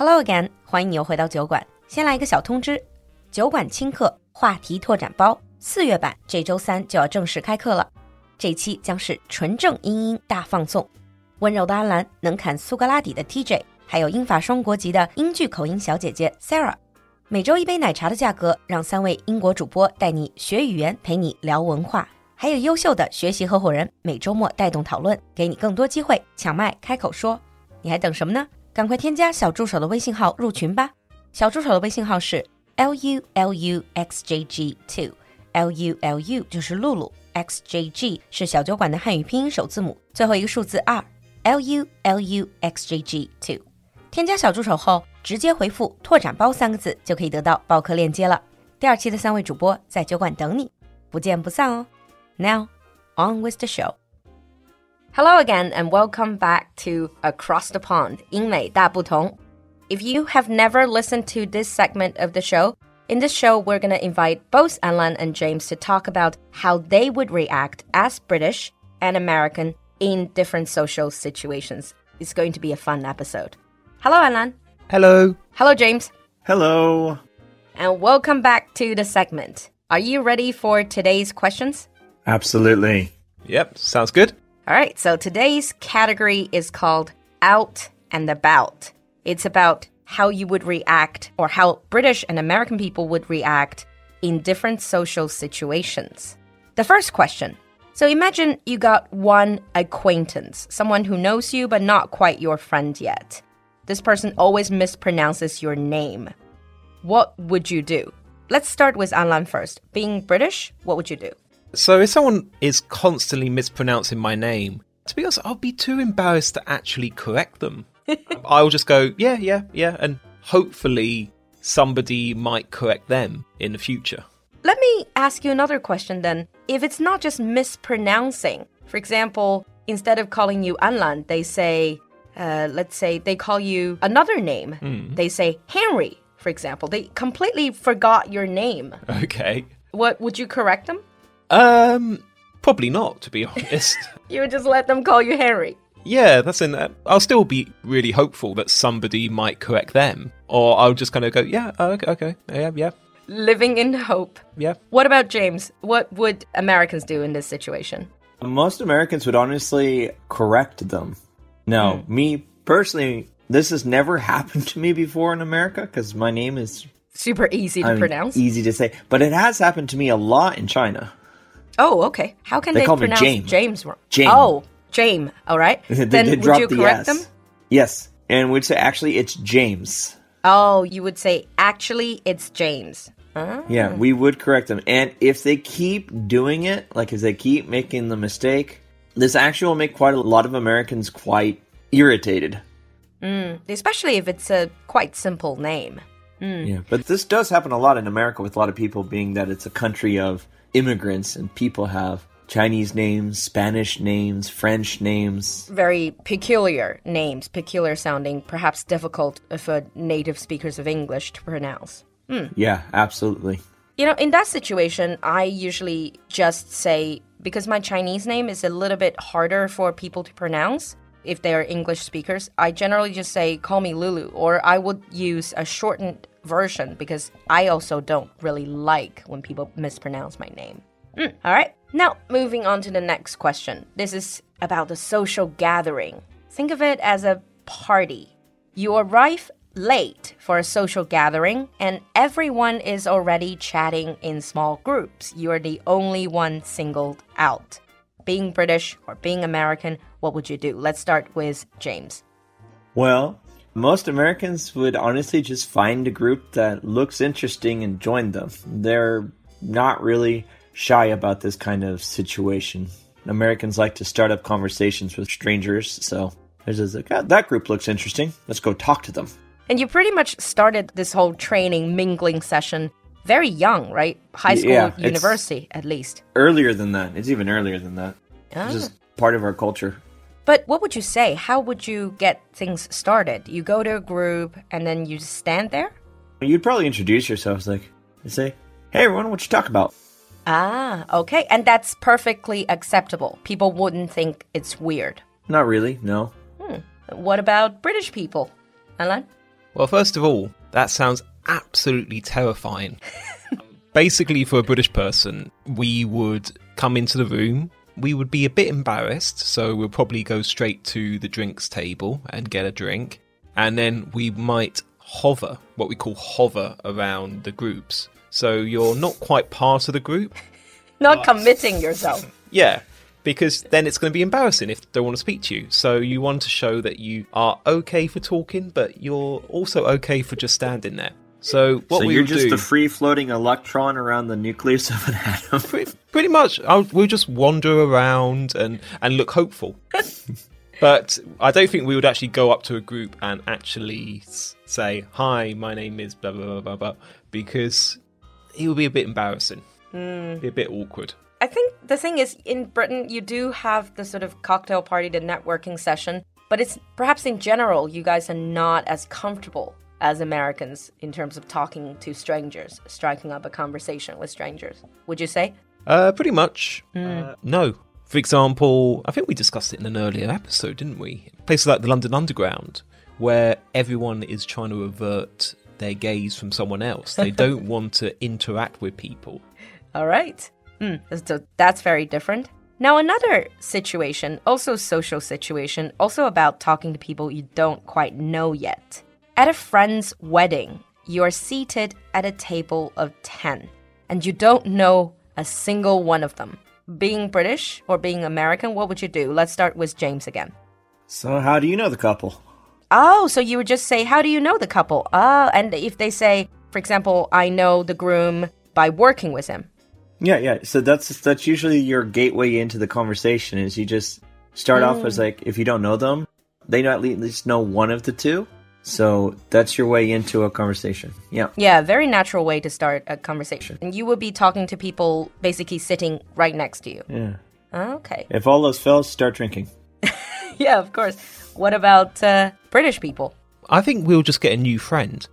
Hello again，欢迎你又回到酒馆。先来一个小通知，酒馆轻课话题拓展包四月版这周三就要正式开课了。这期将是纯正英音大放送，温柔的安兰，能侃苏格拉底的 TJ，还有英法双国籍的英剧口音小姐姐 Sarah。每周一杯奶茶的价格，让三位英国主播带你学语言，陪你聊文化，还有优秀的学习合伙人每周末带动讨论，给你更多机会抢麦开口说。你还等什么呢？赶快添加小助手的微信号入群吧！小助手的微信号是 l u l u x j g two，l u l u 就是露露，x j g 是小酒馆的汉语拼音首字母，最后一个数字二，l u l u x j g two。添加小助手后，直接回复“拓展包”三个字，就可以得到报课链接了。第二期的三位主播在酒馆等你，不见不散哦！Now on with the show. Hello again and welcome back to Across the Pond 英美大不同. If you have never listened to this segment of the show, in this show we're going to invite both Anlan and James to talk about how they would react as British and American in different social situations. It's going to be a fun episode. Hello Anlan. Hello. Hello James. Hello. And welcome back to the segment. Are you ready for today's questions? Absolutely. Yep, sounds good. All right, so today's category is called Out and About. It's about how you would react or how British and American people would react in different social situations. The first question. So imagine you got one acquaintance, someone who knows you but not quite your friend yet. This person always mispronounces your name. What would you do? Let's start with Anlan first. Being British, what would you do? So, if someone is constantly mispronouncing my name, to be honest, I'll be too embarrassed to actually correct them. I'll just go, yeah, yeah, yeah, and hopefully somebody might correct them in the future. Let me ask you another question then. If it's not just mispronouncing, for example, instead of calling you Anlan, they say, uh, let's say they call you another name. They say Henry, for example. They completely forgot your name. Okay. What would you correct them? Um, probably not, to be honest. You would just let them call you Henry. yeah, that's in that. I'll still be really hopeful that somebody might correct them, or I'll just kind of go, yeah, oh, okay, okay, yeah, yeah, Living in hope. yeah. What about James? What would Americans do in this situation? Most Americans would honestly correct them. No, me personally, this has never happened to me before in America because my name is Super easy to I mean, pronounce. easy to say, but it has happened to me a lot in China. Oh, okay. How can They they, call me pronounce James. wrong? Jame. Oh, James. All right. They- then they would drop you the correct S. them? Yes, and we'd say actually it's James. Oh, you would say actually it's James. Huh? Yeah, we would correct them. And if they keep doing it, like if they keep making the mistake, this actually will make quite a lot of Americans quite irritated. Mm, especially if it's a quite simple name. Mm. Yeah, but this does happen a lot in America with a lot of people being that it's a country of immigrants and people have Chinese names, Spanish names, French names. Very peculiar names, peculiar sounding, perhaps difficult for native speakers of English to pronounce. Hmm. Yeah, absolutely. You know, in that situation, I usually just say, because my Chinese name is a little bit harder for people to pronounce if they are English speakers, I generally just say, call me Lulu, or I would use a shortened version because I also don't really like when people mispronounce my name. Mm, all right, now moving on to the next question. This is about a social gathering. Think of it as a party. You arrive late for a social gathering and everyone is already chatting in small groups. You're the only one singled out. Being British or being American, what would you do? Let's start with James. Well, most Americans would honestly just find a group that looks interesting and join them. They're not really shy about this kind of situation. Americans like to start up conversations with strangers, so there's just like, "Ah, that group looks interesting. Let's go talk to them. And you pretty much started this whole training, mingling session very young, right? High school, Yeah, university, at least. Earlier than that, it's even earlier than that. It's just part of our culture. But what would you say? How would you get things started? You go to a group and then you just stand there? You'd probably introduce yourselves like, you say, "Hey everyone, what you talk about?" Ah, okay. And that's perfectly acceptable. People wouldn't think it's weird. Not really, no. What about British people? Alan? Well, first of all, that sounds absolutely terrifying. Basically, for a British person, we would come into the room, we would be a bit embarrassed, so we'll probably go straight to the drinks table and get a drink, and then we might hover, what we call hover, around the groups. So you're not quite part of the group. Not committing yourself. Yeah, because then it's going to be embarrassing if they don't want to speak to you. So you want to show that you are okay for talking, but you're also okay for just standing there. So what so we you're just do, a free floating electron around the nucleus of an atom. pretty, pretty much, I'll, we'll just wander around and and look hopeful. but I don't think we would actually go up to a group and actually say, "Hi, my name is blah blah blah blah,", blah because it would be a bit embarrassing, hmm. be a bit awkward. I think the thing is, in Britain, you do have the sort of cocktail party, the networking session, but it's perhaps in general, you guys are not as comfortable as Americans in terms of talking to strangers, striking up a conversation with strangers. Would you say? Uh, pretty much. Uh, no. For example, I think we discussed it in an earlier episode, didn't we? Places like the London Underground, where everyone is trying to avert their gaze from someone else. They don't want to interact with people. All right. Hmm, so that's very different. Now, another situation, also social situation, also about talking to people you don't quite know yet. At a friend's wedding, you are seated at a table of 10 and you don't know a single one of them. Being British or being American, what would you do? Let's start with James again. So how do you know the couple? Oh, so you would just say, How do you know the couple? Ah, and if they say, for example, I know the groom by working with him. Yeah, yeah. So that's that's usually your gateway into the conversation. Is you just start off as like if you don't know them, they at least know one of the two. So that's your way into a conversation. Yeah. Yeah, very natural way to start a conversation. And you would be talking to people basically sitting right next to you. Yeah. Okay. If all those fail, start drinking. Yeah, of course. What about uh, British people? I think we'll just get a new friend.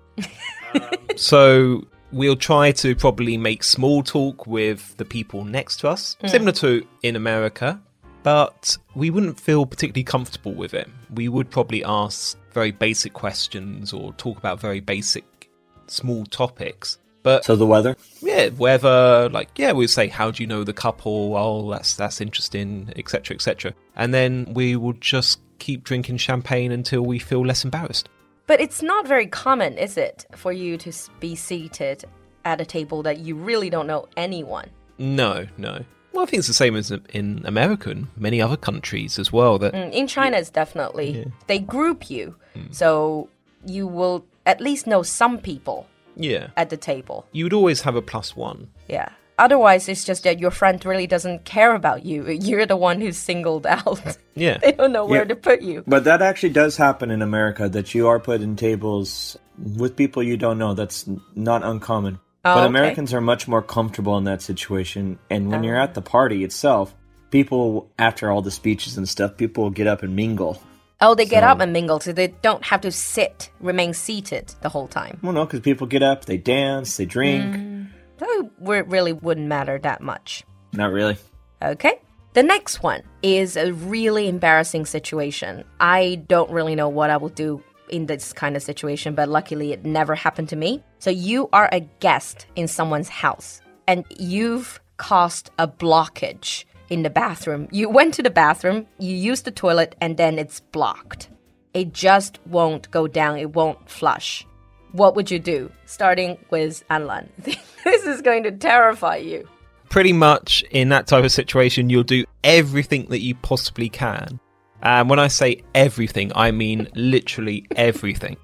so we'll try to probably make small talk with the people next to us, similar to in America, but we wouldn't feel particularly comfortable with it. We would probably ask very basic questions or talk about very basic small topics. But So the weather. yeah, weather, like yeah, we'll say how do you know the couple? Oh, that's that's interesting, etc., etc. And then we will just keep drinking champagne until we feel less embarrassed. But it's not very common, is it, for you to be seated at a table that you really don't know anyone? No, no. Well, I think it's the same as in America and many other countries as well. That Mm, In China, it's definitely, they group you. So you will at least know some people yeah, at the table. you would always have a plus one. Yeah. Otherwise, it's just that your friend really doesn't care about you. You're the one who's singled out. Yeah, they don't know where Yeah. to put you. But that actually does happen in America that you are put in tables with people you don't know. That's not uncommon. Oh, but okay. Americans are much more comfortable in that situation. And when you're at oh. the party itself, people, after all the speeches and stuff, people will get up and mingle. Oh, they get up and mingle, so they don't have to sit, remain seated the whole time. Well, no, because people get up, they dance, they drink. Mm. So it really wouldn't matter that much. Not really. Okay. The next one is a really embarrassing situation. I don't really know what I will do in this kind of situation, but luckily it never happened to me. So you are a guest in someone's house and you've caused a blockage in the bathroom. You went to the bathroom, you used the toilet, and then it's blocked. It just won't go down, it won't flush. What would you do? Starting with Anlan. this is going to terrify you. pretty much in that type of situation, you'll do everything that you possibly can. And when I say everything, I mean literally everything.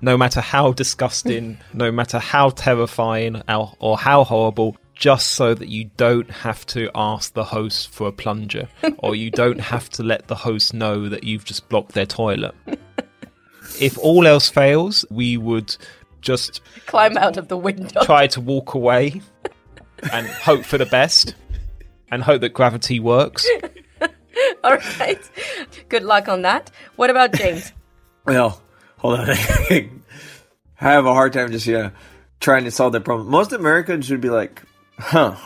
no matter how disgusting, no matter how terrifying or, or how horrible, just so that you don't have to ask the host for a plunger or you don't have to let the host know that you've just blocked their toilet. if all else fails, we would just Climb out of the window. try to walk away and hope for the best and hope that gravity works. All right. Good luck on that. What about James? Well, hold on. I have a hard time just yeah trying to solve that problem. Most Americans would be like, "Huh,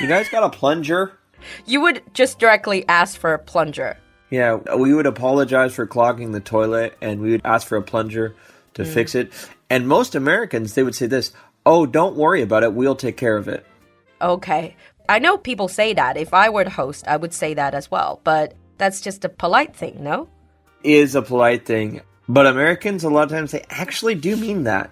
you guys got a plunger?" you would just directly ask for a plunger. Yeah, we would apologize for clogging the toilet, and we would ask for a plunger to mm. fix it. And most Americans, they would say this Oh, don't worry about it. We'll take care of it. Okay. I know people say that. If I were to host, I would say that as well. But that's just a polite thing, no? Is a polite thing. But Americans, a lot of times, they actually do mean that.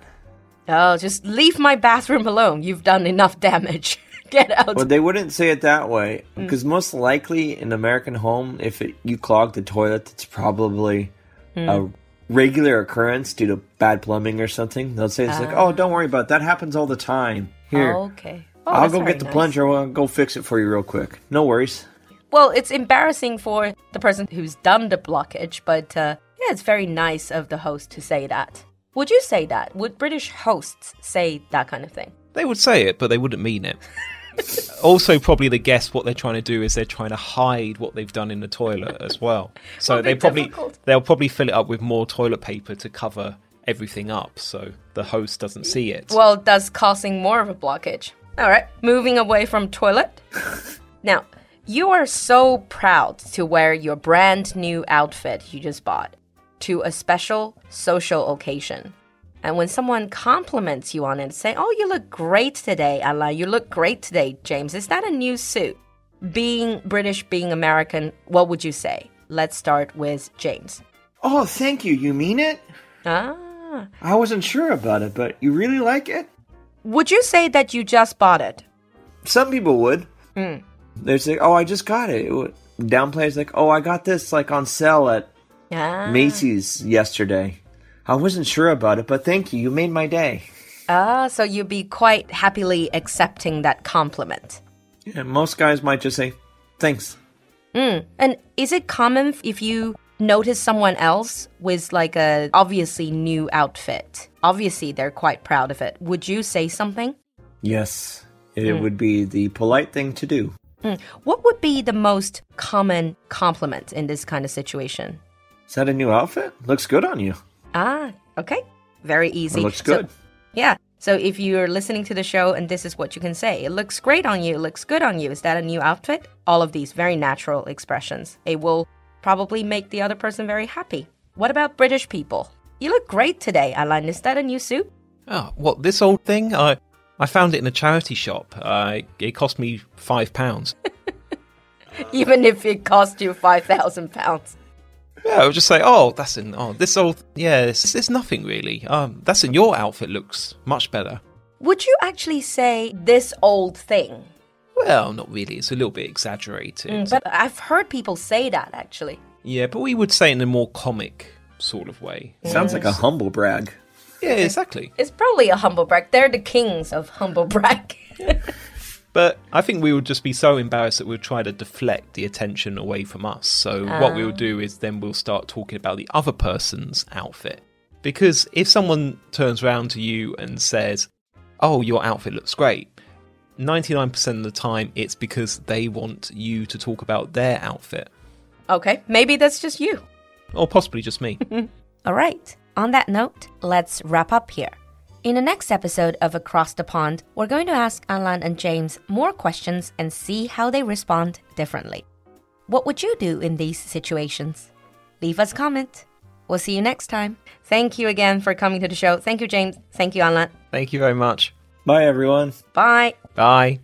Oh, just leave my bathroom alone. You've done enough damage. Get out. But they wouldn't say it that way. Because mm. most likely in American home, if it, you clog the toilet, it's probably hmm. a regular occurrence due to bad plumbing or something. They'll say it's like, ah. oh, don't worry about it. That happens all the time. Here, Okay. Oh, I'll go get the nice. plunger. I'll go fix it for you real quick. No worries. Well, it's embarrassing for the person who's done the blockage, but uh, yeah, it's very nice of the host to say that. Would you say that? Would British hosts say that kind of thing? They would say it, but they wouldn't mean it. also, probably the guess what they're trying to do is they're trying to hide what they've done in the toilet as well. So they probably difficult. they'll probably fill it up with more toilet paper to cover everything up, so the host doesn't see it. Well, thus causing more of a blockage. All right, moving away from toilet. now, you are so proud to wear your brand new outfit you just bought to a special social occasion. And when someone compliments you on it, say, Oh, you look great today, Ala, you look great today, James. Is that a new suit? Being British, being American, what would you say? Let's start with James. Oh, thank you. You mean it? Ah. I wasn't sure about it, but you really like it? Would you say that you just bought it? Some people would. They're say, "Oh, I just got it." it downplays like, "Oh, I got this like on sale at Ah. Macy's yesterday." I wasn't sure about it, but thank you. You made my day. Ah, so you'd be quite happily accepting that compliment. Yeah, most guys might just say, "Thanks." And is it common if you notice someone else with like a obviously new outfit? Obviously, they're quite proud of it. Would you say something? Yes, it would be the polite thing to do. What would be the most common compliment in this kind of situation? Is that a new outfit? Looks good on you. Ah, okay. Very easy. It looks So- good. yeah. So if you're listening to the show and this is what you can say, it looks great on you, it looks good on you. Is that a new outfit? All of these very natural expressions. It will probably make the other person very happy. What about British people? You look great today, Alan. Is that a new suit? Oh, what this old thing? I I found it in a charity shop. Uh, it cost me five pounds. Even if it cost you five thousand pounds. Yeah, I would just say, oh, that's in. Oh, this old. Yeah, it's, it's nothing really. Um, that's in your outfit. Looks much better. Would you actually say this old thing? Well, not really. It's a little bit exaggerated. Mm, but I've heard people say that actually. yeah, but we would say it in a more comic sort of way. Sounds like a humble brag. Yeah, exactly. It's probably a humble brag. They're the kings of humble brag. But I think we would just be so embarrassed that we'd try to deflect the attention away from us. So what we will ah. do is then we'll start talking about the other person's outfit. Because if someone turns around to you and says, "Oh, your outfit looks great," 99% of the time it's because they want you to talk about their outfit, okay, maybe that's just you. or possibly just me. All right. On that note, let's wrap up here. In the next episode of Across the Pond, we're going to ask Alan and James more questions and see how they respond differently. What would you do in these situations? Leave us a comment. We'll see you next time. Thank you again for coming to the show. Thank you, James. Thank you, Alan. Thank you very much. Bye, everyone. Bye. Bye.